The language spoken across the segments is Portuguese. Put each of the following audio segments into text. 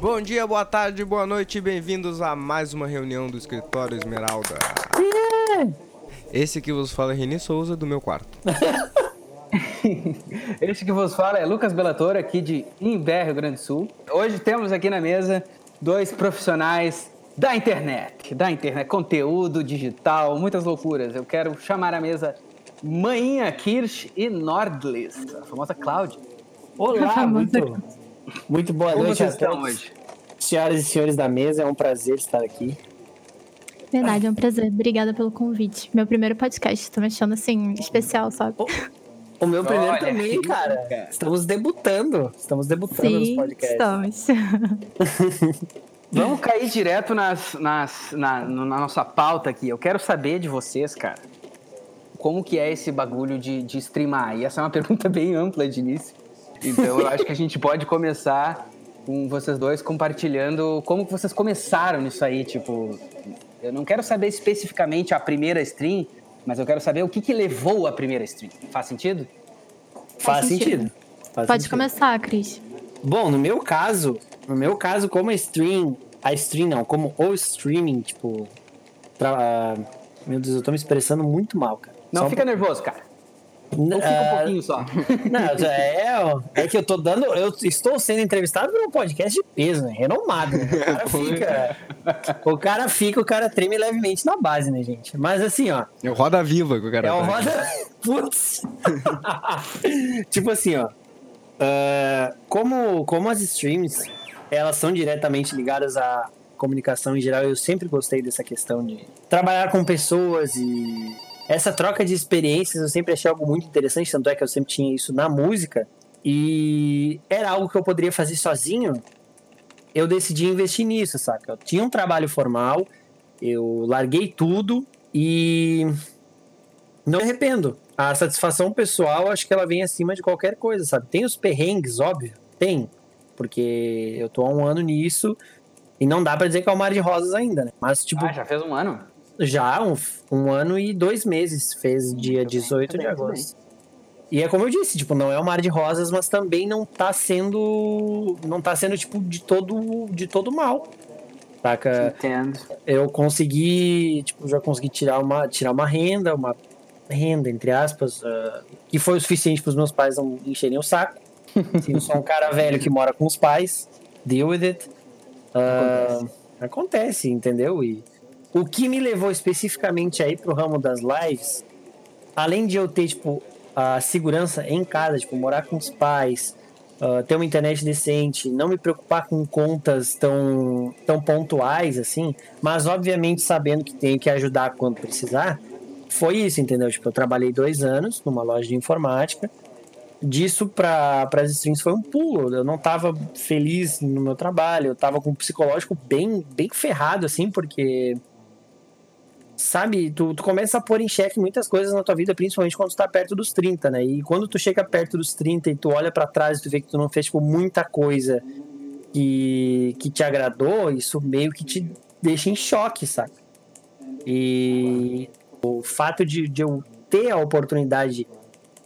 Bom dia, boa tarde, boa noite, bem-vindos a mais uma reunião do Escritório Esmeralda. Esse que vos fala é Reni Souza, do meu quarto. Este que vos fala é Lucas Bellator, aqui de Imbé, Rio Grande do Sul. Hoje temos aqui na mesa dois profissionais da internet, da internet, conteúdo digital, muitas loucuras. Eu quero chamar à mesa Mainha Kirsch e Nordlis, a famosa Cláudia. Olá, muito, muito boa Como noite vocês a estão todos. hoje? Senhoras e senhores da mesa, é um prazer estar aqui. Verdade, é um prazer. Obrigada pelo convite. Meu primeiro podcast, tô me achando assim, especial, sabe? O meu primeiro Olha, também, que cara. cara. Estamos debutando. Estamos debutando nos Sim, podcasts. estamos. Vamos cair direto nas, nas, na, na nossa pauta aqui. Eu quero saber de vocês, cara, como que é esse bagulho de, de streamar? E essa é uma pergunta bem ampla de início. Então eu acho que a gente pode começar com vocês dois compartilhando como que vocês começaram nisso aí. Tipo, eu não quero saber especificamente a primeira stream, mas eu quero saber o que, que levou a primeira stream. Faz sentido? Faz Faz sentido. sentido. Faz Pode sentido. começar, Cris. Bom, no meu caso, no meu caso, como a stream, a stream não, como o streaming, tipo, pra, meu Deus, eu tô me expressando muito mal, cara. Não Só um fica nervoso, cara. Não fica um Ah, pouquinho só. Não, é, é que eu tô dando. Eu estou sendo entrevistado por um podcast de peso, né? Renomado. Né? O cara fica. O cara fica, o cara treme levemente na base, né, gente? Mas assim, ó. É o Roda Viva que o cara É um tá. roda. Putz! tipo assim, ó. ah, como, como as streams, elas são diretamente ligadas à comunicação em geral, eu sempre gostei dessa questão de trabalhar com pessoas e essa troca de experiências eu sempre achei algo muito interessante, tanto é que eu sempre tinha isso na música e era algo que eu poderia fazer sozinho. Eu decidi investir nisso, saca? Eu tinha um trabalho formal, eu larguei tudo e não me arrependo. A satisfação pessoal, acho que ela vem acima de qualquer coisa, sabe? Tem os perrengues, óbvio, tem. Porque eu tô há um ano nisso e não dá pra dizer que é o mar de rosas ainda, né? Mas, tipo, Ah, já fez um ano? Já um, um ano e dois meses, fez dia 18 de bem, tudo agosto. E é como eu disse, tipo, não é o mar de rosas, mas também não tá sendo. Não tá sendo, tipo, de todo, de todo mal. Saca? Entendo. eu consegui, tipo, já consegui tirar uma, tirar uma renda, uma renda, entre aspas, ah, que foi o suficiente para os meus pais não encherem o saco. Assim, eu sou um cara velho que mora com os pais, deal with it. Ah, acontece. entendeu? E o que me levou especificamente aí pro ramo das lives, além de eu ter, tipo, a segurança em casa, tipo, morar com os pais, ah, ter uma internet decente, não me preocupar com contas tão, tão pontuais assim, mas obviamente sabendo que tenho que ajudar quando precisar, foi isso, entendeu? Tipo, eu trabalhei dois anos numa loja de informática. Disso para as streams foi um pulo. Eu não tava feliz no meu trabalho, eu tava com um psicológico bem, bem ferrado, assim, porque sabe, tu, tu começa a pôr em xeque muitas coisas na tua vida, principalmente quando tu tá perto dos 30, né? E quando tu chega perto dos 30 e tu olha pra trás e tu vê que tu não fez, tipo, muita coisa que, que te agradou, isso meio que te deixa em choque, saca? E o fato de, de eu ter a oportunidade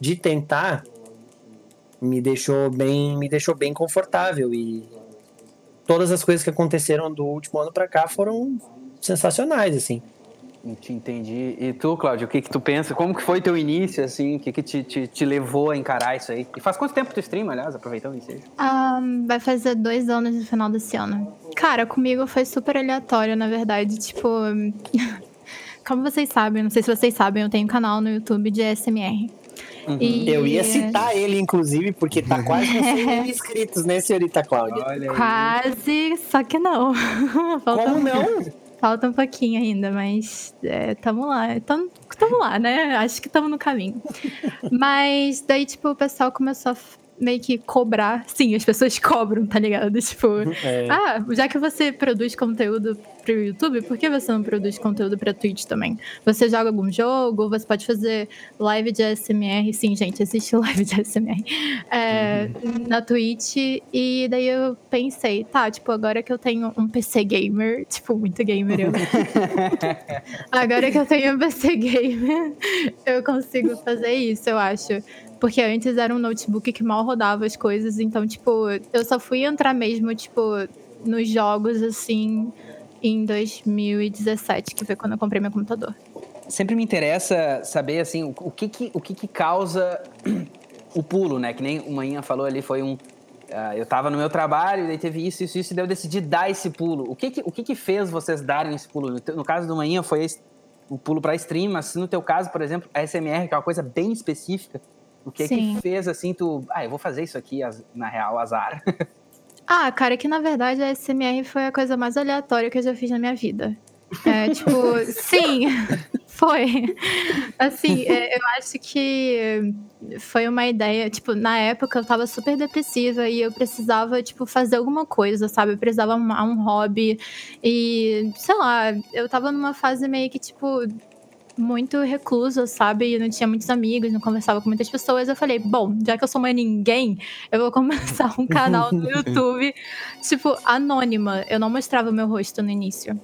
de tentar me deixou bem, me deixou bem confortável e todas as coisas que aconteceram do último ano pra cá foram sensacionais, assim. Te entendi. E tu, Cláudio, o que que tu pensa? Como que foi teu início, assim? O que que te, te, te levou a encarar isso aí? E faz quanto tempo tu streama, aliás? Aproveitando isso aí. Ah, vai fazer dois anos no final desse ano. Cara, comigo foi super aleatório, na verdade. Tipo, como vocês sabem, não sei se vocês sabem, eu tenho um canal no YouTube de SMR. E- Eu ia citar ele, inclusive, porque tá quase com 100 mil inscritos, né, senhorita Cláudia? Quase, só que não. Como não? Falta um pouquinho ainda, mas é, tamo lá. Tamo, tamo lá, né? Acho que tamo no caminho. mas daí, tipo, o pessoal começou a meio que cobrar. Sim, as pessoas cobram, tá ligado? Tipo, É. ah, já que você produz conteúdo pro YouTube, por que você não produz conteúdo pra Twitch também? Você joga algum jogo? Você pode fazer live de ASMR? Sim, gente, existe live de ASMR é, na Twitch. E daí eu pensei, tá, tipo, agora que eu tenho um PC gamer, tipo, muito gamer eu. agora que eu tenho um PC gamer, eu consigo fazer isso, eu acho. Porque antes era um notebook que mal rodava as coisas, então, tipo, eu só fui entrar mesmo, tipo, nos jogos, assim, em 2017, que foi quando eu comprei meu computador. Sempre me interessa saber, assim, o, que que, o que que causa o pulo, né? Que nem o Manhã falou ali, foi um... ah, eu tava no meu trabalho, daí teve isso, isso, isso, e daí eu decidi dar esse pulo. O que que, o que, que fez vocês darem esse pulo? No, caso do Manhã foi o pulo pra stream, mas no teu caso, por exemplo, a SMR, que é uma coisa bem específica, o que Sim. que fez, assim, tu... Ah, eu vou fazer isso aqui, na real, azar. Ah, cara, que na verdade a SMR foi a coisa mais aleatória que eu já fiz na minha vida. É, tipo, sim, foi. Assim, é, eu acho que foi uma ideia, tipo, na época eu tava super depressiva e eu precisava, tipo, fazer alguma coisa, sabe? Eu precisava arrumar um hobby e, sei lá, eu tava numa fase meio que, tipo, muito reclusa, sabe? Eu não tinha muitos amigos, não conversava com muitas pessoas. Eu falei, bom, já que eu sou uma ninguém, eu vou começar um canal no YouTube, tipo, anônima. Eu não mostrava meu rosto no início.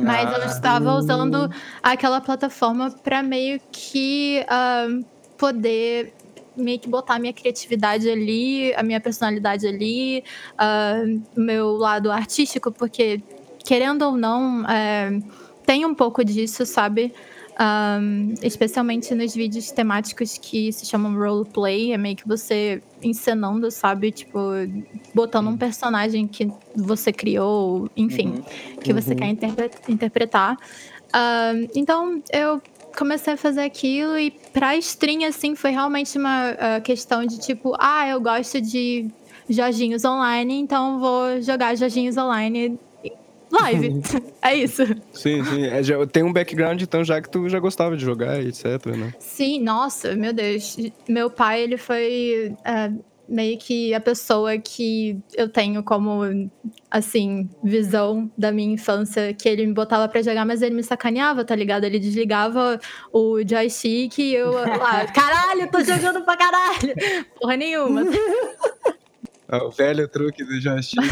Mas eu estava usando aquela plataforma para meio que ah, poder meio que botar a minha criatividade ali, a minha personalidade ali, ah, meu lado artístico, porque querendo ou não, é, tem um pouco disso, sabe? Um, especialmente nos vídeos temáticos que se chamam roleplay, é meio que você encenando, sabe? Tipo, botando um personagem que você criou, enfim, que você quer interpre- interpretar. Um, então, eu comecei a fazer aquilo e pra stream, assim, foi realmente uma ah, questão de tipo, ah, eu gosto de joginhos online, então vou jogar joginhos online live. é isso. Sim, sim. É, já, tem um background, então, já que tu já gostava de jogar, e etc, né? Sim, nossa, meu Deus. Meu pai, ele foi é, meio que a pessoa que eu tenho como, assim, visão da minha infância, que ele me botava pra jogar, mas ele me sacaneava, tá ligado? Ele desligava o joystick e eu lá, caralho, tô jogando pra caralho! Porra nenhuma. Ah, O velho truque do joystick.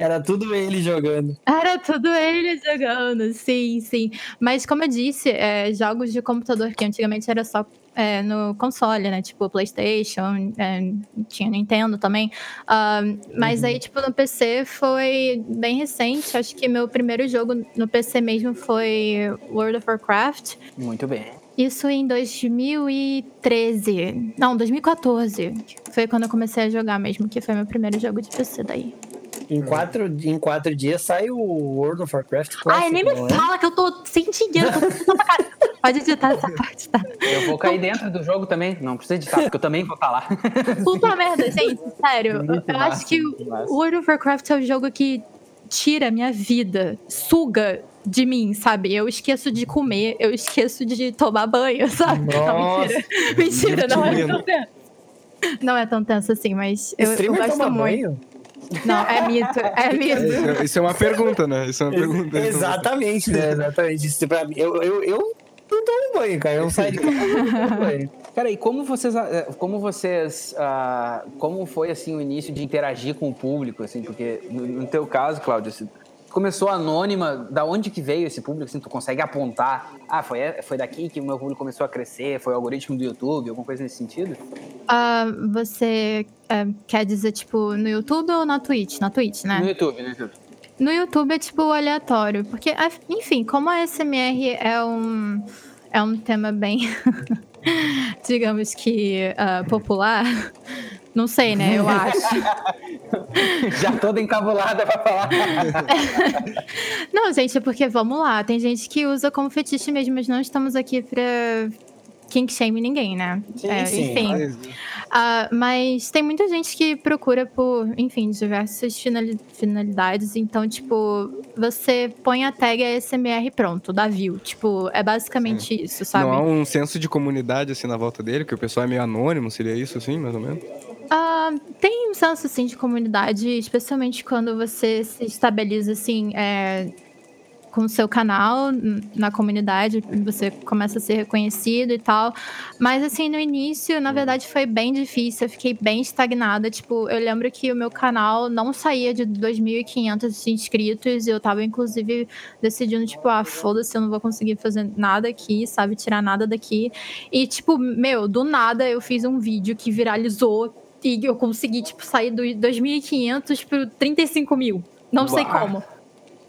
Era tudo ele jogando. Era tudo ele jogando, sim, sim. Mas como eu disse, é, jogos de computador que antigamente era só é, no console, né? Tipo PlayStation, é, tinha Nintendo também. Ah, mas aí, tipo, no PC foi bem recente. Acho que meu primeiro jogo no PC mesmo foi World of Warcraft. Muito bem. Isso em 2013. Não, 2014. Foi quando eu comecei a jogar mesmo, que foi meu primeiro jogo de PC daí. Em quatro, em quatro dias sai o World of Warcraft Classic, Ai, nem me é? fala que eu tô sem dinheiro. tô pra caralho. Pode editar essa parte, tá? Eu vou cair dentro do jogo também. Não precisa editar, porque eu também vou estar lá. Puta merda, gente, sério. Muito eu massa, acho que o World of Warcraft é o jogo que tira a minha vida, suga de mim, sabe? Eu esqueço de comer, eu esqueço de tomar banho, sabe? Não, mentira. Mentira, não é tão tenso. Não é tão tenso assim, mas eu, eu gosto toma muito. banho? Não, é mito, é mito. Isso, isso é uma pergunta, né? Isso é uma pergunta. Exatamente, né? Exatamente. Isso pra mim. Eu, eu, eu não tomo banho, cara. Eu não saio de casa não banho. Cara, e como vocês, ah, como vocês, ah, como foi assim o início de interagir com o público, assim, porque no, no teu caso, Cláudio, assim, começou anônima, da onde que veio esse público, assim, tu consegue apontar, ah, foi, foi daqui que o meu público começou a crescer, foi o algoritmo do YouTube, alguma coisa nesse sentido? Ah, você é, quer dizer, tipo, no YouTube ou na Twitch? Na Twitch, né? No YouTube, no YouTube. No YouTube é tipo aleatório, porque, a- enfim, como a SMR é um, é um tema bem, digamos que ah, popular, não sei, né? Eu acho. Já toda encabulada pra falar. Não, gente, é porque vamos lá, tem gente que usa como fetiche mesmo, mas não estamos aqui pra kink shame ninguém, né? Sim, É, sim. enfim. Mas, Ah, mas tem muita gente que procura por, enfim, diversas finali- finalidades. Então, tipo, você põe a tag ASMR pronto, dá view. Tipo, é basicamente isso, sabe? não há um senso de comunidade assim na volta dele, que o pessoal é meio anônimo, seria isso assim, mais ou menos? Ah, tem um senso, assim, de comunidade, especialmente quando você se estabiliza, assim, é, com o seu canal na comunidade, você começa a ser reconhecido e tal. Mas, assim, no início, na verdade, foi bem difícil, eu fiquei bem estagnada. Tipo, eu lembro que o meu canal não saía de 2.500 inscritos e eu tava, inclusive, decidindo, tipo, ah, foda-se, eu não vou conseguir fazer nada aqui, sabe? Tirar nada daqui. E, tipo, meu, do nada eu fiz um vídeo que viralizou e eu consegui, tipo, sair dos 2.500 pro 35 mil. Não sei Uau. como.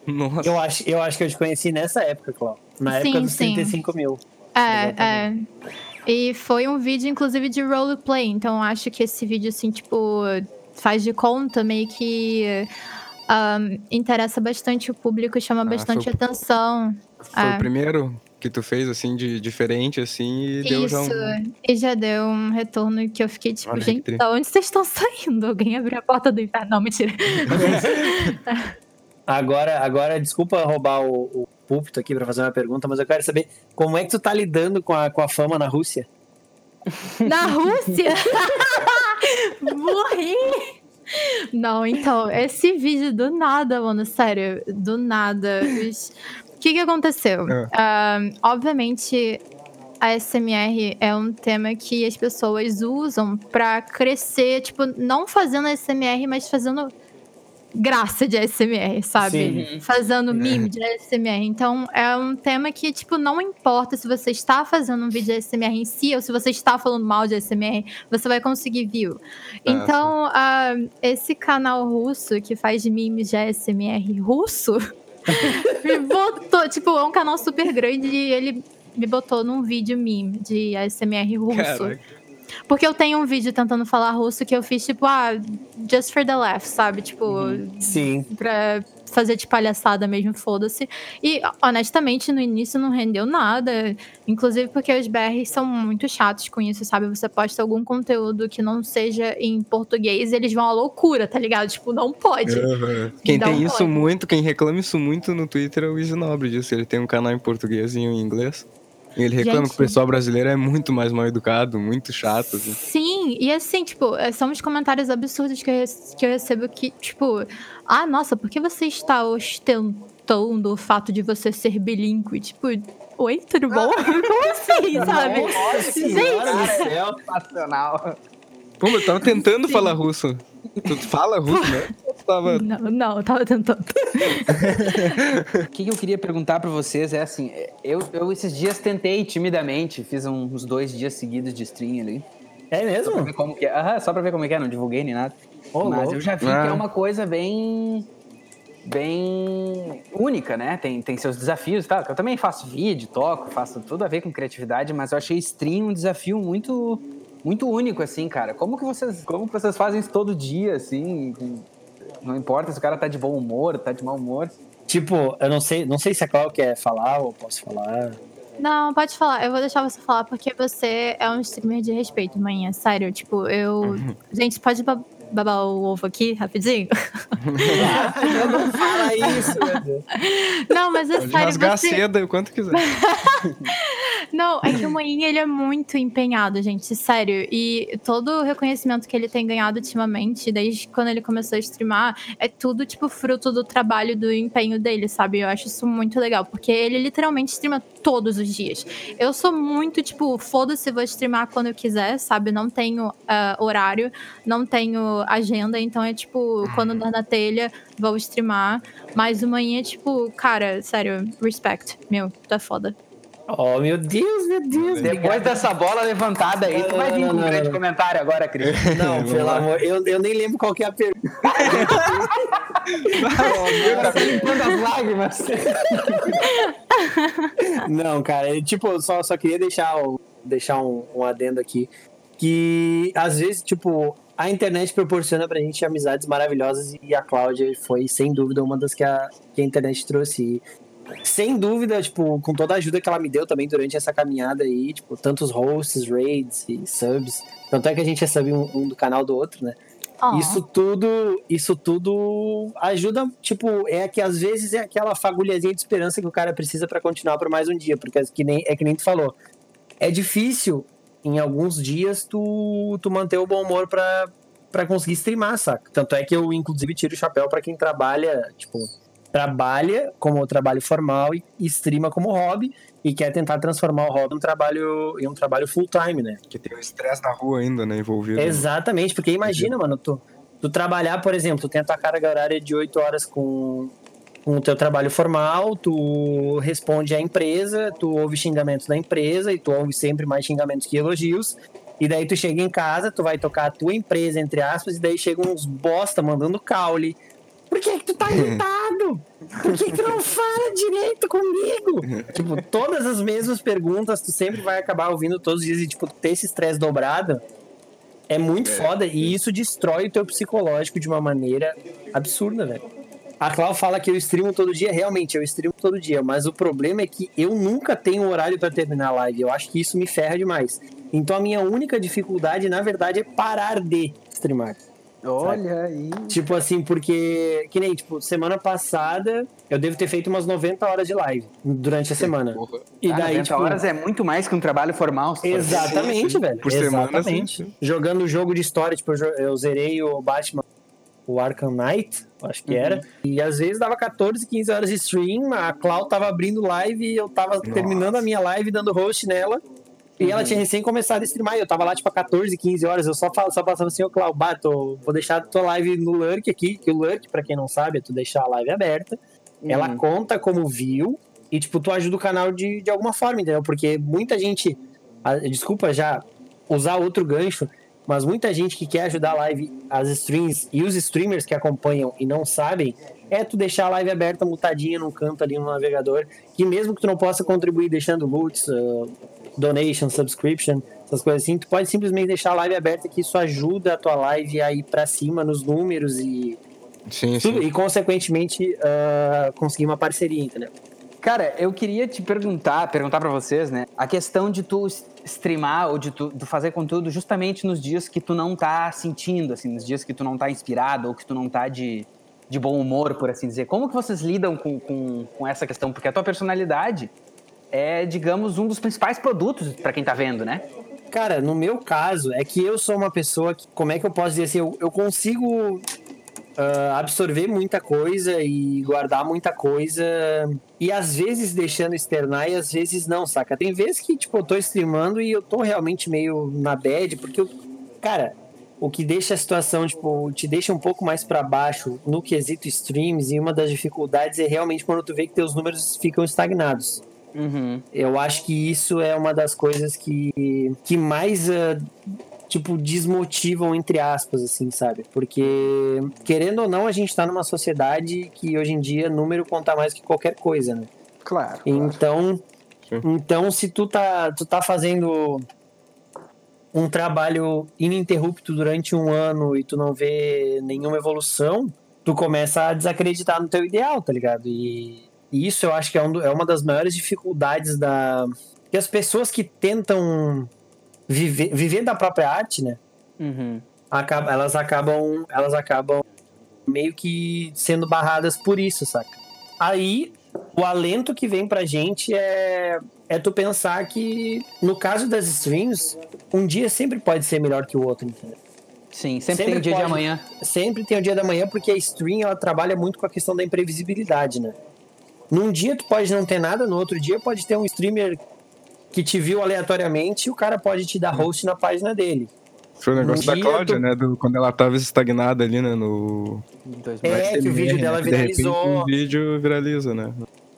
Nossa. Eu acho, eu acho que eu te conheci nessa época, Cláudio. Na Sim, época dos sim. 35 mil. É, é. E foi um vídeo, inclusive, de roleplay. Então, eu acho que esse vídeo, assim, tipo, faz de conta, meio que ahn, interessa bastante o público, chama Ah, bastante foi atenção. Foi É. o primeiro que tu fez, assim, de diferente, assim, e deu já Isso, um... e já deu um retorno que eu fiquei tipo, Olha gente, da onde vocês estão saindo? Alguém abriu a porta do inferno. Não, mentira. Agora, agora, desculpa roubar o, o púlpito aqui pra fazer uma pergunta, mas eu quero saber como é que tu tá lidando com a, com a fama na Rússia? Na Rússia? Morri! Não, então, esse vídeo do nada, mano, sério, do nada. Os- que que aconteceu? Ah, obviamente, a SMR é um tema que as pessoas usam pra crescer, tipo, não fazendo SMR, mas fazendo graça de SMR, sabe? Sim. Fazendo meme de SMR. Então, é um tema que, tipo, não importa se você está fazendo um vídeo de SMR em si ou se você está falando mal de SMR, você vai conseguir view. então, ah, esse canal russo que faz memes de SMR russo me botou, tipo, é um canal super grande e ele me botou num vídeo meme de ASMR russo. Caraca. Porque eu tenho um vídeo tentando falar russo que eu fiz, tipo, ah, just for the laugh, sabe? Tipo, Sim. pra fazer de palhaçada mesmo, foda-se. E, honestamente, no início não rendeu nada. Inclusive porque os BRs são muito chatos com isso, sabe? Você posta algum conteúdo que não seja em português e eles vão à loucura, tá ligado? Tipo, não pode. Aham. Quem Dá tem um isso pode. muito, quem reclama isso muito no Twitter é o Easy Nobre disso. Ele tem um canal em português e um em inglês. E ele reclama Gente. que o pessoal brasileiro é muito mais mal educado, muito chato, assim. Sim, e assim, tipo, é, são os comentários absurdos que eu, que eu recebo que, tipo, ah, nossa, por que você está ostentando o fato de você ser bilíngue? Tipo, oi, tudo bom? Como assim, sabe? Nossa Gente, senhora do céu, sensacional. Pô, eu tava tentando falar russo. Tu fala russo, né? Tava... Não, não, eu tava tentando. O que, eu queria perguntar pra vocês é assim, eu, eu esses dias tentei timidamente, fiz uns dois dias seguidos de stream ali. É Só pra mesmo? ver como que é. Aham, só pra ver como é que é, não divulguei nem nada. Ô, Mas louco. eu já vi Ah. que é uma coisa bem. bem única, né? Tem, tem seus desafios e tal. Eu também faço vídeo, toco, faço tudo a ver com criatividade, mas eu achei stream um desafio muito. muito único, assim, cara. Como que vocês. Como que vocês fazem isso todo dia, assim? Não importa se o cara tá de bom humor, tá de mau humor. Tipo, eu não sei, não sei se a Cláudia quer falar ou posso falar. Não, pode falar. Eu vou deixar você falar porque você é um streamer de respeito, manhã. Sério, tipo, eu. Gente, pode ba- babar o ovo aqui rapidinho? não fala isso, meu Deus. Não, mas é Pode sério. rasgar Você... seda o quanto quiser. Não, é que o Moinho, ele é muito empenhado, gente, sério. E todo o reconhecimento que ele tem ganhado ultimamente, desde quando ele começou a streamar, é tudo, tipo, fruto do trabalho, do empenho dele, sabe? Eu acho isso muito legal, porque ele literalmente streama todos os dias. Eu sou muito, tipo, foda-se, vou streamar quando eu quiser, sabe? Não tenho ah, horário, não tenho agenda, então é, tipo, quando dá na telha, vou streamar. Mas o Moinho é, tipo, cara, sério, respect, meu, tá foda. Oh, meu Deus, meu Deus. Depois dessa bola levantada aí, tu vai vir com um grande comentário agora, Cris. Não, pelo amor, eu, eu nem lembro qual que é a pergunta. Tá limpando as lágrimas. Não, cara, eu, tipo, eu só, só queria deixar, deixar um, um adendo aqui. Que às vezes, tipo, a internet proporciona pra gente amizades maravilhosas e a Cláudia foi, sem dúvida, uma das que a, que a internet trouxe. Sem dúvida, tipo, com toda a ajuda que ela me deu também durante essa caminhada aí, tipo, tantos hosts, raids e subs. Tanto é que a gente recebe um, um do canal do outro, né? Ó. Isso tudo, isso tudo ajuda, tipo, é que às vezes é aquela fagulhazinha de esperança que o cara precisa pra continuar por mais um dia, porque é que nem, é que nem tu falou. É difícil em alguns dias tu, tu manter o bom humor pra, pra conseguir streamar, saca? Tanto é que eu inclusive tiro o chapéu pra quem trabalha, tipo, trabalha como trabalho formal e streama como hobby e quer tentar transformar o hobby em um trabalho em um trabalho full time, né? Que tem o estresse na rua ainda, né, envolvido. Exatamente, porque imagina, mano, tu, tu trabalhar, por exemplo, tu tem a tua carga horária de 8 horas com, com o teu trabalho formal, tu responde à empresa, tu ouve xingamentos da empresa e tu ouve sempre mais xingamentos que elogios. E daí tu chega em casa, tu vai tocar a tua empresa, entre aspas, e daí chegam uns bosta mandando caule. Por que, que tu tá irritado? Por que, que tu não fala direito comigo? tipo, todas as mesmas perguntas, tu sempre vai acabar ouvindo todos os dias e, tipo, ter esse estresse dobrado é muito foda e isso destrói o teu psicológico de uma maneira absurda, velho. A Clau fala que eu streamo todo dia, realmente, eu streamo todo dia, mas o problema é que eu nunca tenho horário para terminar a live. Eu acho que isso me ferra demais. Então a minha única dificuldade, na verdade, é parar de streamar. Olha aí. Tipo assim, porque, que nem, tipo, semana passada eu devo ter feito umas 90 horas de live durante a semana. Porra. E Ah, daí, 90 tipo, horas é muito mais que um trabalho formal. Exatamente, velho. Por semana, Exatamente. sim, sim. Jogando jogo de história, tipo, eu, zerei o Batman, o Arkham Knight, acho que era. E às vezes dava 14, 15 horas de stream, a Clau tava abrindo live e eu tava terminando a minha live dando host nela. E ela tinha recém começado a streamar, eu tava lá, tipo, a 14, 15 horas. Eu só, falo, só passava assim, ô Clau, bato, vou deixar a tua live no Lurk aqui, que o Lurk, pra quem não sabe, é tu deixar a live aberta. Ela Uhum. conta como viu e, tipo, tu ajuda o canal de, de alguma forma, entendeu? Porque muita gente. ah, Desculpa já usar outro gancho, mas muita gente que quer ajudar a live, as streams e os streamers que acompanham e não sabem, é tu deixar a live aberta, mutadinha num canto ali no navegador, que mesmo que tu não possa contribuir deixando loots, ah, donation, subscription, essas coisas assim, tu pode simplesmente deixar a live aberta que isso ajuda a tua live a ir pra cima nos números e, Sim, tudo, sim. e consequentemente ah, conseguir uma parceria, entendeu? Cara, eu queria te perguntar, perguntar pra vocês, né? A questão de tu streamar ou de tu de fazer conteúdo justamente nos dias que tu não tá sentindo, assim, nos dias que tu não tá inspirado ou que tu não tá de, de bom humor, por assim dizer. Como que vocês lidam com, com, com essa questão? Porque a tua personalidade é, digamos, um dos principais produtos pra quem tá vendo, né? Cara, no meu caso, é que eu sou uma pessoa que, como é que eu posso dizer assim, eu, eu consigo ah, absorver muita coisa e guardar muita coisa e às vezes deixando externar e às vezes não, saca? Tem vezes que, tipo, eu tô streamando e eu tô realmente meio na bad, porque eu, cara, o que deixa a situação, tipo, te deixa um pouco mais pra baixo no quesito streams e uma das dificuldades é realmente quando tu vê que teus números ficam estagnados. Uhum. Eu acho que isso é uma das coisas que, que mais, ah, tipo, desmotivam, entre aspas, assim, sabe? Porque, querendo ou não, a gente tá numa sociedade que hoje em dia número conta mais que qualquer coisa, né? Claro. Então, Sim. então se tu tá, tu tá fazendo um trabalho ininterrupto durante um ano e tu não vê nenhuma evolução, tu começa a desacreditar no teu ideal, tá ligado? E, e isso eu acho que é, um é uma das maiores dificuldades da que as pessoas que tentam viver, viver da própria arte, né? Uhum. acaba- elas acabam elas acabam meio que sendo barradas por isso, saca? Aí o alento que vem pra gente é é tu pensar que no caso das streams, um dia sempre pode ser melhor que o outro, entendeu? Sim, sempre, Sempre tem o dia de pode. amanhã. Sempre tem o dia da manhã porque a stream ela trabalha muito com a questão da imprevisibilidade, né? Num dia tu pode não ter nada, no outro dia pode ter um streamer que te viu aleatoriamente e o cara pode te dar host na página dele. Foi o negócio Um da dia Cláudia, tu- né? do- quando ela tava estagnada ali, né? No. É, que o vídeo dela né, de repente, viralizou. um vídeo viraliza, né?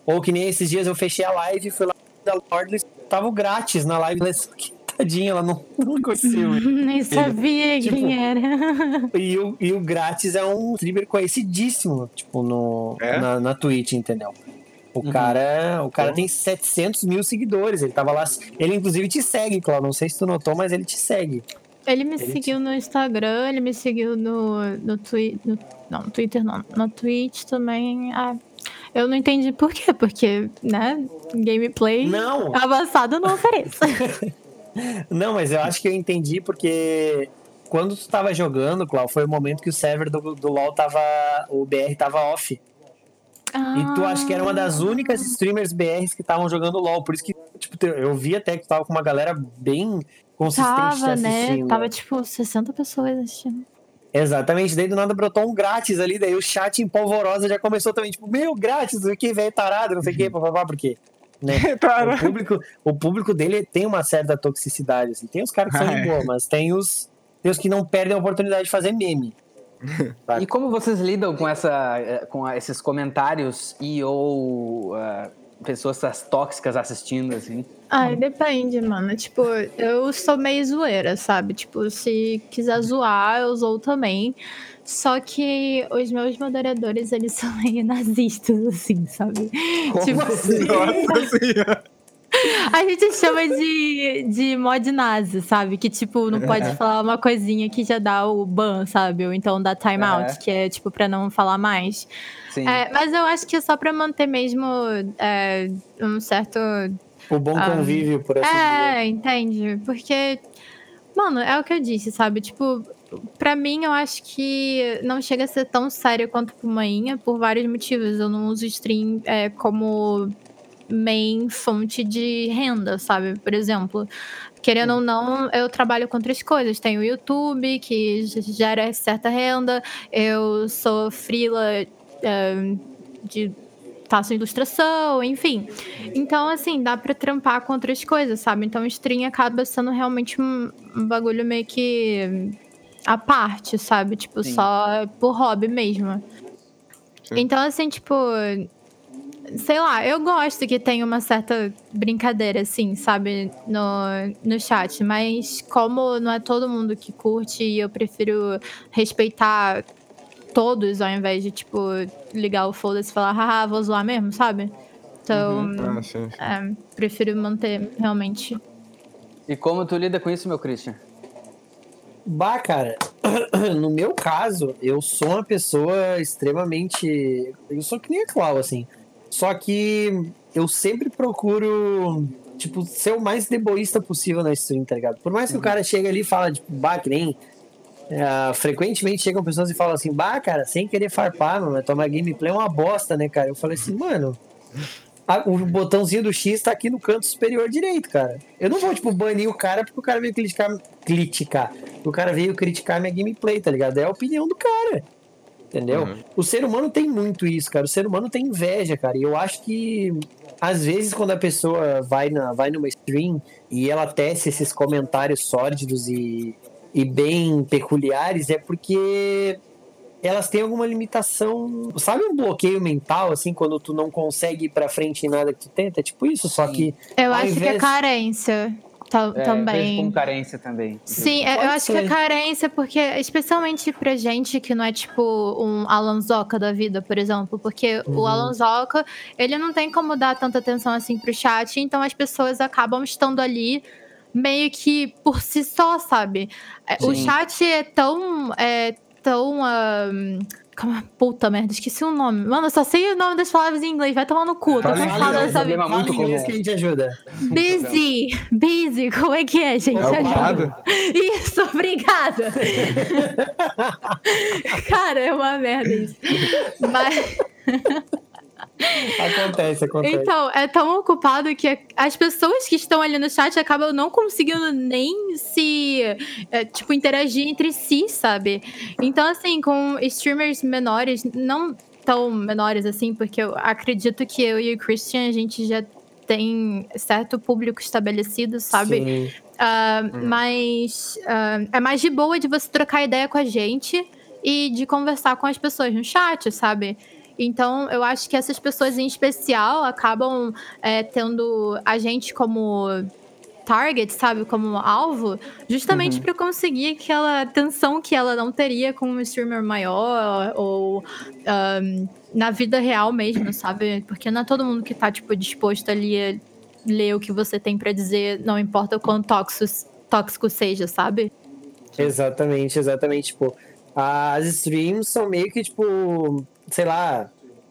Ou que nem esses dias eu fechei a live e fui lá da Lordless, tava grátis na live, mas que tadinha, ela não, não conheceu. Nem sabia tipo, quem era. E o, e o grátis é um streamer conhecidíssimo, tipo, no, É? na, na Twitch, entendeu? O cara, o cara tem 700 mil seguidores, ele tava lá, ele inclusive te segue, Cláudio, não sei se tu notou, mas ele te segue. Ele me Ele seguiu no Instagram, ele me seguiu no, no Twitter. Não, no Twitter não. No Twitch também. Ah, eu não entendi por quê, porque, né? Gameplay Não, avançado não ofereço. não, mas eu acho que eu entendi porque quando tu tava jogando, Cláudio, foi o momento que o server do, do LoL tava, o BR tava off. E tu acha que era uma das únicas streamers BRs que estavam jogando LoL. Por isso que, tipo, eu vi até que tava com uma galera bem consistente Tava, né? assistindo. Tava tipo 60 pessoas assistindo. Exatamente, daí do nada brotou um grátis ali, daí o chat em polvorosa já começou também, tipo, meu, grátis, o que, velho, tarado, não sei o que, papapá, por quê? Né? O público, o público dele tem uma certa toxicidade, assim. Tem os caras que são Ah, de é. boa, mas tem os, tem os que não perdem a oportunidade de fazer meme. E como vocês lidam com, essa, eh, com esses comentários e ou ah, pessoas tóxicas assistindo, assim? Ai, depende, mano. Tipo, eu sou meio zoeira, sabe? Tipo, se quiser zoar, eu zoo também. Só que os meus moderadores, eles são meio nazistas, assim, sabe? Como tipo, assim? Nossa senhora. A gente chama de, de mod nazi, sabe? Que, tipo, não pode falar uma coisinha que já dá o ban, sabe? Ou então dá timeout, Aham. que é, tipo, pra não falar mais. Sim. É, mas eu acho que é só pra manter mesmo é, um certo. O bom Ah, convívio, por assim dizer. É, entende? Porque, mano, é o que eu disse, sabe? Tipo, pra mim eu acho que não chega a ser tão sério quanto pro Mainha por vários motivos. Eu não uso stream é, como main fonte de renda, sabe? Por exemplo. Querendo ou não, eu trabalho com outras coisas. Tenho o YouTube, que gera certa renda. Eu sou freela é, de faço ilustração, enfim. Então, assim, dá pra trampar com outras coisas, sabe? Então, o stream acaba sendo realmente um, um bagulho meio que à parte, sabe? Tipo, Sim. só por hobby mesmo. Sim. Então, assim, tipo. Sei lá, eu gosto que tenha uma certa brincadeira, assim, sabe, no, no chat, mas como não é todo mundo que curte, e eu prefiro respeitar todos ao invés de, tipo, ligar o foda-se e falar, haha, vou zoar mesmo, sabe? Então, Ah, sim, sim. é, prefiro manter realmente. E como tu lida com isso, meu Christian? Bah, cara, no meu caso, eu sou uma pessoa extremamente. Eu sou que nem a Clau, assim. Só que eu sempre procuro, tipo, ser o mais deboísta possível na stream, tá ligado? Por mais que o cara chegue ali e fala, tipo, bah, que nem. é, frequentemente chegam pessoas e falam assim, bah, cara, sem querer farpar, mano, tua gameplay é uma bosta, né, cara? Eu falei assim, mano. a- o botãozinho do X tá aqui no canto superior direito, cara. Eu não vou, tipo, banir o cara porque o cara veio criticar. criticar. O cara veio criticar minha gameplay, tá ligado? É a opinião do cara. Entendeu? Uhum. O ser humano tem muito isso, cara. O ser humano tem inveja, cara. E eu acho que, às vezes, quando a pessoa vai, na, vai numa stream e ela tece esses comentários sórdidos e, e bem peculiares, é porque elas têm alguma limitação. Sabe um bloqueio mental, assim, quando tu não consegue ir pra frente em nada que tu tenta? É tipo isso, só que. Eu acho que é invés- carência É, Vejo também. como carência também. Sim, é, eu acho que ser. é carência, porque, especialmente pra gente que não é tipo um Alan Zoca da vida, por exemplo, porque o Uhum. Alan Zoca, ele não tem como dar tanta atenção assim pro chat, então as pessoas acabam estando ali meio que por si só, sabe? É, O Sim. chat é tão. É tão. ahn, como- puta merda, esqueci o nome. Mano, eu só sei o nome das palavras em inglês, vai tomar no cu, tô Fala cansada inglês, dessa vida. Fala muito inglês que a gente ajuda. Busy, busy, como é que é, gente? É Ajuda. Isso, obrigada. Cara, é uma merda isso. Mas, Acontece, acontece. então, é tão ocupado que as pessoas que estão ali no chat acabam não conseguindo nem se, é, tipo, interagir entre si, sabe? Então, assim, com streamers menores, não tão menores assim, porque eu acredito que eu e o Christian, a gente já tem certo público estabelecido, sabe? Sim. Ah, Mas ah, é mais de boa de você trocar ideia com a gente e de conversar com as pessoas no chat, sabe? Então, eu acho que essas pessoas em especial acabam é, tendo a gente como target, sabe? Como alvo, justamente para conseguir aquela atenção que ela não teria com um streamer maior ou ahm, na vida real mesmo, sabe? Porque não é todo mundo que tá, tipo, disposto ali a ler o que você tem pra dizer, não importa o quão tóxico, tóxico seja, sabe? Exatamente, exatamente. Tipo, as streams são meio que, tipo, sei lá,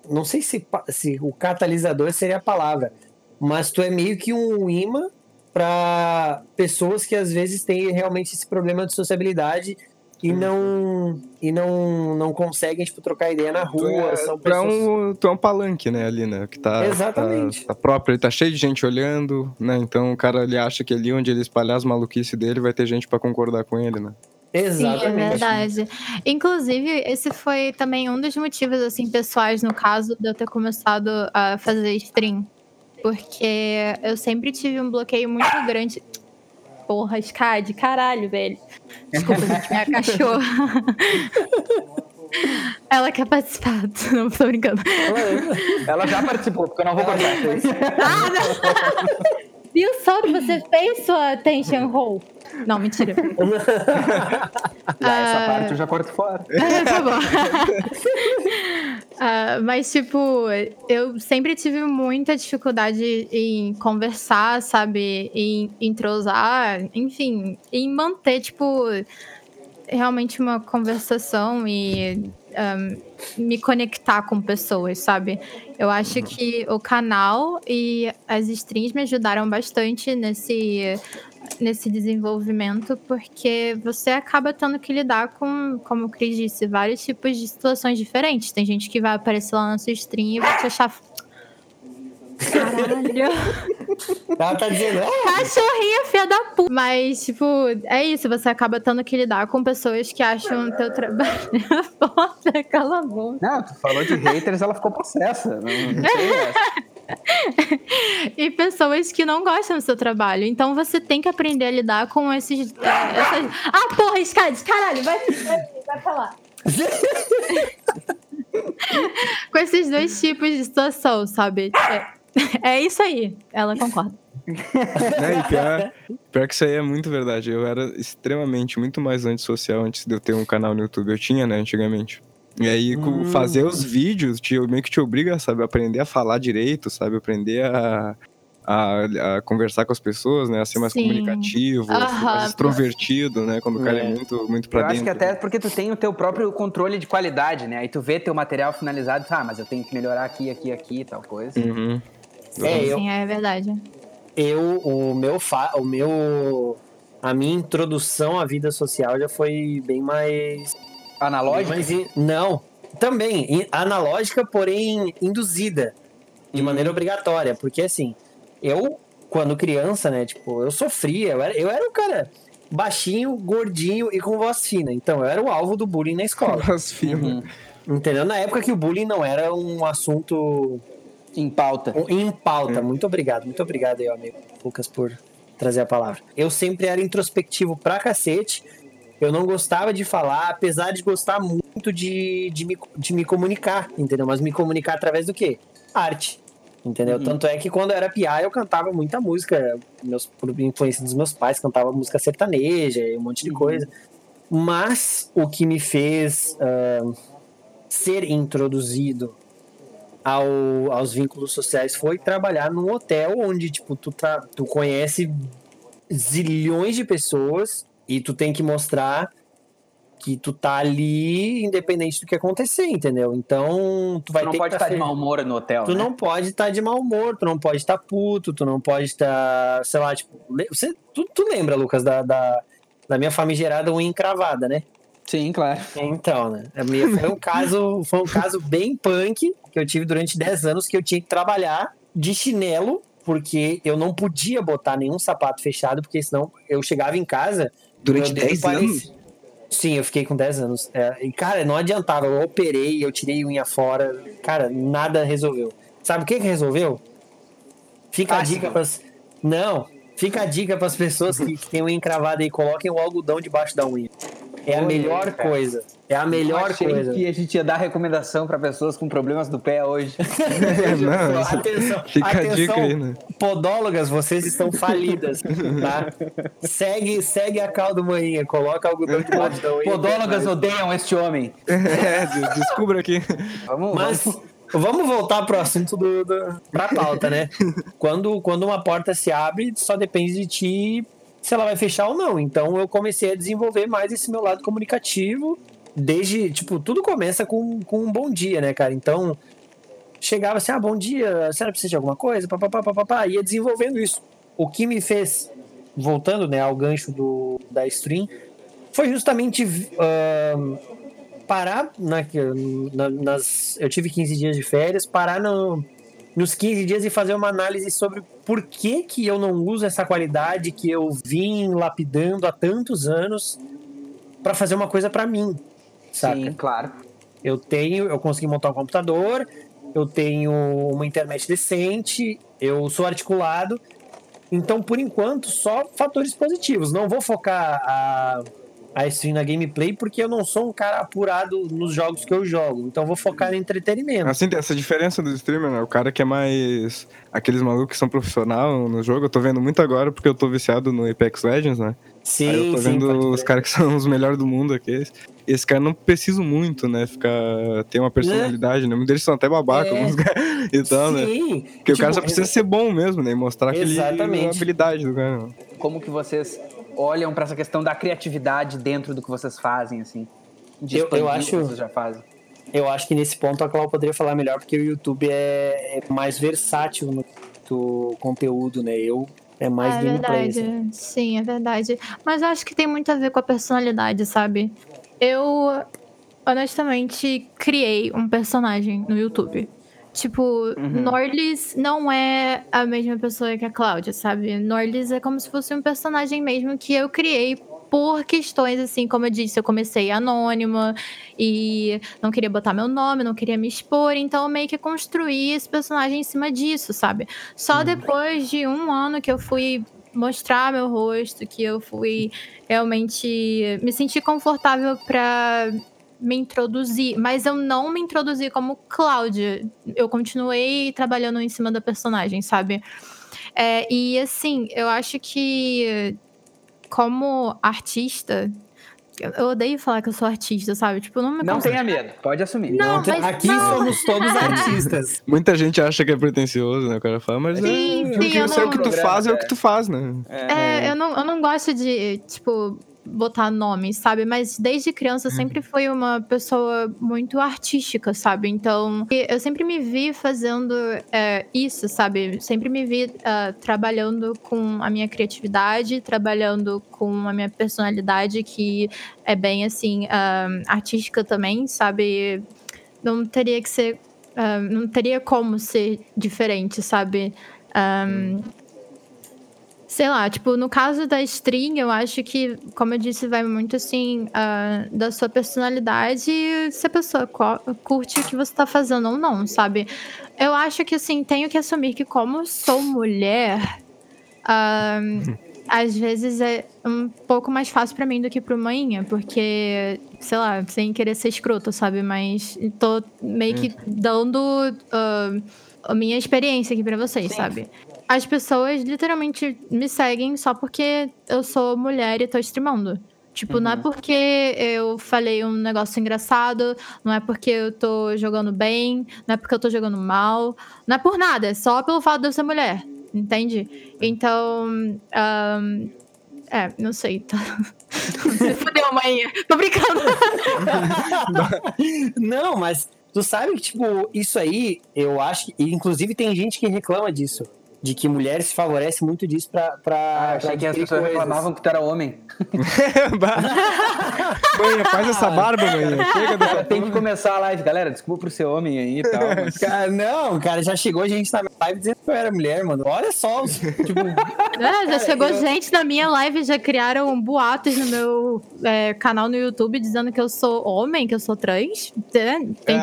não sei se, se o catalisador seria a palavra, mas tu é meio que um imã para pessoas que às vezes têm realmente esse problema de sociabilidade e não e não não conseguem tipo trocar ideia na Tu rua, é, são tu é pessoas um, tu é um palanque, né, ali, né? Que tá, Exatamente. Tá, tá próprio, ele tá cheio de gente olhando, né? Então o cara ele acha que ali onde ele espalhar as maluquices dele vai ter gente pra concordar com ele, né? Exatamente. Sim, é verdade. Inclusive, esse foi também um dos motivos, assim, pessoais, no caso, de eu ter começado a fazer stream. Porque eu sempre tive um bloqueio muito grande. Porra, Skad, caralho, velho. Desculpa, gente, minha cachorra. Ela quer participar. Não, tô brincando. Ela já participou, porque eu não vou cortar. Ah, não. Viu só que você fez sua tension roll? Não, mentira. Ah, essa parte eu já corto fora. É, tá bom. Ah, mas, tipo, eu sempre tive muita dificuldade em conversar, sabe? Em entrosar, enfim, em manter, tipo, realmente uma conversação e ahm, me conectar com pessoas, sabe? Eu acho que o canal e as streams me ajudaram bastante nesse nesse desenvolvimento, porque você acaba tendo que lidar com, como o Cris disse, vários tipos de situações diferentes. Tem gente que vai aparecer lá na sua stream e vai te achar. Caralho! Ela tá dizendo, "Ah, Cachorrinha filha da puta! Mas, tipo, é isso, você acaba tendo que lidar com pessoas que acham o teu trabalho. Foda, cala a boca. Não, tu falou de haters, ela ficou possessa. Não, não sei essa. E pessoas que não gostam do seu trabalho. Então você tem que aprender a lidar com esses. é, essas... Ah, porra, Skades, caralho, vai, vai, vai pra lá. com esses dois tipos de situação, sabe? É, é isso aí, ela concorda. Né, e pior, pior que isso aí é muito verdade. Eu era extremamente, muito mais antissocial antes de eu ter um canal no YouTube. Eu tinha, né, antigamente. E aí, com Hum. fazer os vídeos, te, meio que te obriga, sabe, a aprender a falar direito, sabe? Aprender a, a, a conversar com as pessoas, né? A ser mais Sim. comunicativo, a ser Aham. mais extrovertido, né? Quando o cara é, É. muito, muito pra Eu acho dentro. que até porque tu tem o teu próprio controle de qualidade, né? Aí tu vê teu material finalizado e fala, ah, mas eu tenho que melhorar aqui, aqui, aqui, tal coisa. Uhum. É, eu, Sim, é verdade. eu, o meu, fa, o meu, a minha introdução à vida social já foi bem mais, Analógico? mais in- não, também in- analógica, porém induzida de Hum. maneira obrigatória, porque assim, eu quando criança, né, tipo, eu sofria, eu era, eu era um cara baixinho, gordinho e com voz fina, então eu era o alvo do bullying na escola, As firmas. Uhum. entendeu? Na época que o bullying não era um assunto Em pauta. em pauta. Muito obrigado, muito obrigado aí, amigo Lucas, por trazer a palavra. Eu sempre era introspectivo pra cacete. Eu não gostava de falar, apesar de gostar muito de, de, me, de me comunicar, entendeu? Mas me comunicar através do quê? Arte. Entendeu? Tanto é que quando eu era piá, eu cantava muita música, meus, por influência dos meus pais, cantava música sertaneja e um monte de coisa. Mas o que me fez ah, ser introduzido ao, aos vínculos sociais foi trabalhar num hotel onde, tipo, tu, tra tu conhece zilhões de pessoas e tu tem que mostrar que tu tá ali independente do que acontecer, entendeu? Então, tu vai Tu não ter pode estar tá de fe- mau humor no hotel, Tu né? não pode estar de mau humor, tu não pode estar puto, tu não pode estar, sei lá, tipo, você, tu, tu lembra, Lucas, da, da, da minha famigerada unha encravada, né? Sim, claro. Então, né? A minha, foi um caso, foi um caso bem punk que eu tive durante 10 anos que eu tinha que trabalhar de chinelo, porque eu não podia botar nenhum sapato fechado, porque senão eu chegava em casa. Durante meu dedo 10 parecia- anos? Sim, eu fiquei com 10 anos. É, e, cara, não adiantava. Eu operei, eu tirei unha fora. Cara, nada resolveu. Sabe o que, que resolveu? Fica a Ácido. dica pras. Não, fica a dica pras pessoas que, que têm unha encravada aí. Coloquem o algodão debaixo da unha. É a aí, melhor coisa. É a melhor Achei coisa. que a gente ia dar recomendação pra pessoas com problemas do pé hoje. Não, Atenção, Fica a atenção, dica aí, né? podólogas, vocês estão falidas, tá? Segue, segue a caldo manhinha, coloca algodão da unha. Podólogas odeiam este homem. É, de- descubra aqui. Vamos, Mas vamos. vamos voltar pro assunto do, do, pra pauta, né? Quando, quando uma porta se abre, só depende de ti se ela vai fechar ou não. Então eu comecei a desenvolver mais esse meu lado comunicativo. Desde, tipo, tudo começa com, com um bom dia, né, cara? Então, chegava assim, ah, bom dia, a senhora precisa de alguma coisa? Pá, pá, pá, pá, pá, pá, ia desenvolvendo isso. O que me fez, voltando, né, ao gancho do, da stream, foi justamente ahn, parar na, na- nas. Eu tive 15 dias de férias, parar no, nos 15 dias e fazer uma análise sobre por que, que eu não uso essa qualidade que eu vim lapidando há tantos anos para fazer uma coisa para mim. Saca? Sim, claro. Eu tenho, eu consegui montar um computador, eu tenho uma internet decente, eu sou articulado. Então, por enquanto, só fatores positivos. Não vou focar a, a stream na gameplay porque eu não sou um cara apurado nos jogos que eu jogo. Então eu vou focar no entretenimento. Assim, tem essa diferença do streamer, né? O cara que é mais. Aqueles malucos que são profissional no jogo, eu tô vendo muito agora porque eu tô viciado no Apex Legends, né? Sim, Aí eu tô sim, vendo pode os caras que são os melhores do mundo aqui. Esse cara não precisa muito, né? Ficar. ter uma personalidade, né? Muitos deles são até babaca, É. alguns caras e tal, né? Sim. Porque o cara Tipo, só precisa ser bom mesmo, né? E mostrar aquele, Exatamente. a habilidade do cara. Como que vocês olham pra essa questão da criatividade dentro do que vocês fazem, assim? De Eu- eu acho- que vocês já fazem. Eu acho que nesse ponto a Clau poderia falar melhor, porque o YouTube é, é mais versátil no do conteúdo, né? Eu é mais é gameplay. verdade. assim. Sim, é verdade. Mas eu acho que tem muito a ver com a personalidade, sabe? Eu, honestamente, criei um personagem no YouTube. Tipo, Uhum. Norlis não é a mesma pessoa que a Cláudia, sabe? Norlis é como se fosse um personagem mesmo que eu criei por questões, assim, como eu disse, eu comecei anônima e não queria botar meu nome, não queria me expor, então eu meio que construí esse personagem em cima disso, sabe? Só depois de um ano que eu fui mostrar meu rosto, que eu fui realmente me sentir confortável pra me introduzir, mas eu não me introduzi como Cláudia. Eu continuei trabalhando em cima da personagem, sabe? É, e assim, eu acho que como artista, eu- odeio falar que eu sou artista, sabe? Tipo, não me Não considero- tenha medo, pode assumir. Não, mas Aqui não. somos todos artistas. Muita gente acha que é pretencioso, né? O cara fala, mas Sim, é, sim, porque eu é o não- que tu faz, é o que tu faz, né? É, eu não, eu não gosto de, tipo, botar nome, sabe? Mas desde criança eu sempre fui uma pessoa muito artística, sabe? Então, eu sempre me vi fazendo é, isso, sabe? Sempre me vi ah, trabalhando com a minha criatividade, trabalhando com a minha personalidade, que é bem, assim, ah, artística também, sabe? Não teria que ser. ah, não teria como ser diferente, sabe? Ah, Sei lá, tipo, no caso da string, eu acho que, como eu disse, vai muito assim ah, da sua personalidade e se a pessoa curte o que você tá fazendo ou não, sabe? Eu acho que, assim, tenho que assumir que, como sou mulher, ah, às vezes é um pouco mais fácil pra mim do que pro manhinha, porque, sei lá, sem querer ser escrota, sabe? Mas tô meio que dando ah, a minha experiência aqui pra vocês, Sim. sabe? As pessoas literalmente me seguem só porque eu sou mulher e tô streamando. Tipo, não é porque eu falei um negócio engraçado, não é porque eu tô jogando bem, não é porque eu tô jogando mal, não é por nada, é só pelo fato de eu ser mulher, entende? Então, ahn, é, não sei. Tá... Se fudeu, mãe. Tô brincando. Não, mas tu sabe que, tipo, isso aí, eu acho que. e, Inclusive, tem gente que reclama disso. De que mulheres se favorecem muito disso pra. pra Ah, achei pra que as pessoas coisas. reclamavam que tu era homem. Manha, faz essa barba, manha. Chega dessa Cara, tem que começar a live, galera. Desculpa por ser homem aí e tal. mas- Cara, não, cara, já chegou gente na minha live dizendo que eu era mulher, mano. Olha só, os- tipo, É, já chegou eu- gente na minha live, já criaram boatos no meu é, canal no YouTube dizendo que eu sou homem, que eu sou trans. É, tem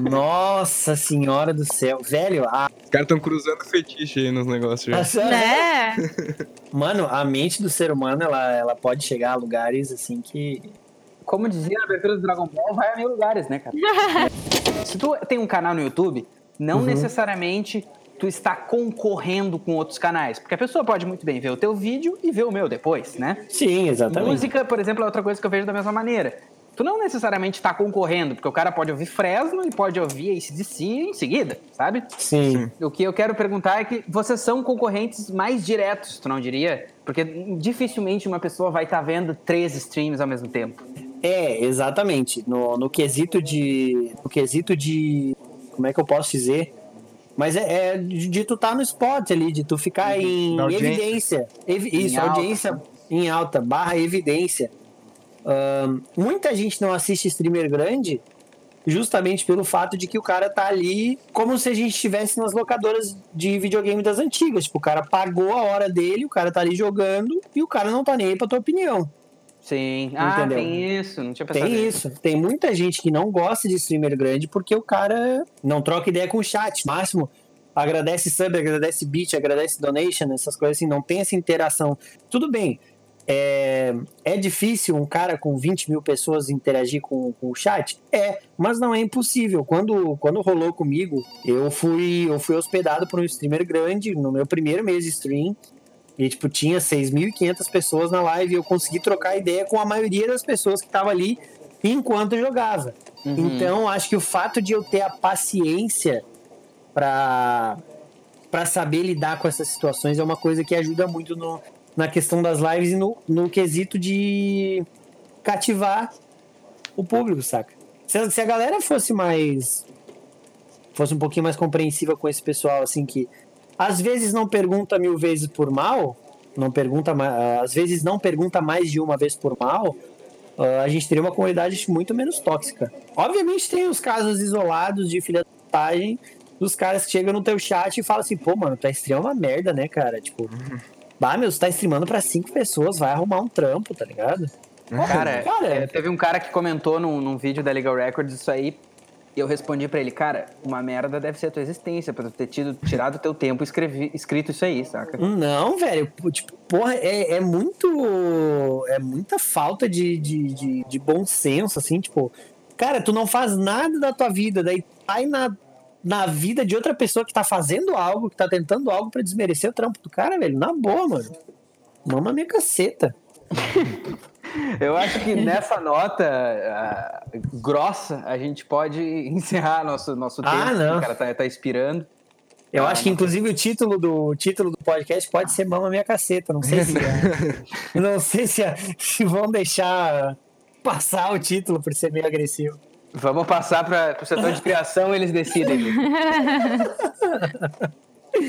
nossa senhora do céu. Velho, a, Os caras estão cruzando fetiche aí nos negócios já. essa- né? Mano, a mente do ser humano, ela, ela pode chegar a lugares assim que. Como dizia na abertura do Dragon Ball, vai a mil lugares, né, cara? Se tu tem um canal no YouTube, não Uhum. necessariamente tu está concorrendo com outros canais. Porque a pessoa pode muito bem ver o teu vídeo e ver o meu depois, né? Sim, exatamente. Música, por exemplo, é outra coisa que eu vejo da mesma maneira. Tu não necessariamente está concorrendo, porque o cara pode ouvir Fresno e pode ouvir ACDC em seguida, sabe? Sim. O que eu quero perguntar é que vocês são concorrentes mais diretos, tu não diria? Porque dificilmente uma pessoa vai estar vendo três streams ao mesmo tempo. É, exatamente. No, no quesito de. No quesito de. Como é que eu posso dizer? Mas é, é de, tu tá no spot ali, de tu ficar em Na audiência. evidência. Evi- Em isso, alta. audiência em alta, barra evidência. Ahn, muita gente não assiste streamer grande justamente pelo fato de que o cara tá ali como se a gente estivesse nas locadoras de videogame das antigas. Tipo, o cara pagou a hora dele, o cara tá ali jogando e o cara não tá nem aí pra tua opinião. Sim. Ah, Entendeu? tem isso. Não tinha pensado Tem nisso. isso. Tem muita gente que não gosta de streamer grande porque o cara não troca ideia com o chat. Máximo, agradece sub, agradece beat, agradece donation, essas coisas assim. Não tem essa interação. Tudo bem. É, é difícil um cara com 20 mil pessoas interagir com, com o chat? É, mas não é impossível. Quando, quando rolou comigo, eu fui, eu fui hospedado por um streamer grande no meu primeiro mês de stream. E, tipo, tinha 6.500 pessoas na live e eu consegui trocar ideia com a maioria das pessoas que estavam ali enquanto jogava. Uhum. Então, acho que o fato de eu ter a paciência para para saber lidar com essas situações é uma coisa que ajuda muito no, na questão das lives e no, no quesito de cativar o público, saca? Se, a- se a galera fosse mais. fosse um pouquinho mais compreensiva com esse pessoal, assim, que às vezes não pergunta mil vezes por mal, não pergunta às vezes não pergunta mais de uma vez por mal, ah, a gente teria uma comunidade muito menos tóxica. Obviamente tem os casos isolados de filha da putagem dos caras que chegam no teu chat e falam assim, pô, mano, stream é uma merda, né, cara? Tipo, bah, meu, você tá streamando pra cinco pessoas, vai arrumar um trampo, tá ligado? Cara, Cara, é, teve um cara que comentou num, num vídeo da Legal Records isso aí. E eu respondi pra ele, cara, uma merda deve ser a tua existência, pra tu ter tido, tirado o teu tempo e escrevi, escrito isso aí, saca? Não, velho. Tipo, porra, é, é muito. É muita falta de, de, de, de bom senso, assim, tipo. Cara, tu não faz nada da tua vida, daí vai na, na vida de outra pessoa que tá fazendo algo, que tá tentando algo pra desmerecer o trampo do cara, velho. Na boa, mano. Mama minha caceta. Eu acho que nessa nota ah, grossa a gente pode encerrar nosso, nosso tempo. Ah, não. O cara tá, tá expirando. Eu Ah, acho que, inclusive, o título do, o título do podcast pode ser Mama Minha Caceta. Não sei se. é- não sei se, é- se vão deixar passar o título por ser meio agressivo. Vamos passar para o setor de criação, eles decidem.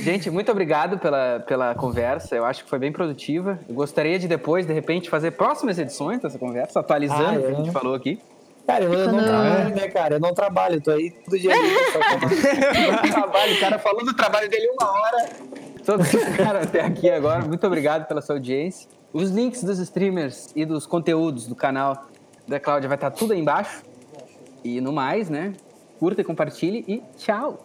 Gente, muito obrigado pela, pela conversa. Eu acho que foi bem produtiva. Eu gostaria de depois, de repente, fazer próximas edições dessa conversa, atualizando Ah, o que a é. gente falou aqui. Cara, eu, eu não trabalho, né, cara? Eu não trabalho, eu tô aí todo dia. O trabalho, o cara falou do trabalho dele uma hora. Todos ficaram até aqui agora. Muito obrigado pela sua audiência. Os links dos streamers e dos conteúdos do canal da Cláudia vai estar tudo aí embaixo. E no mais, né? Curta e compartilhe e tchau!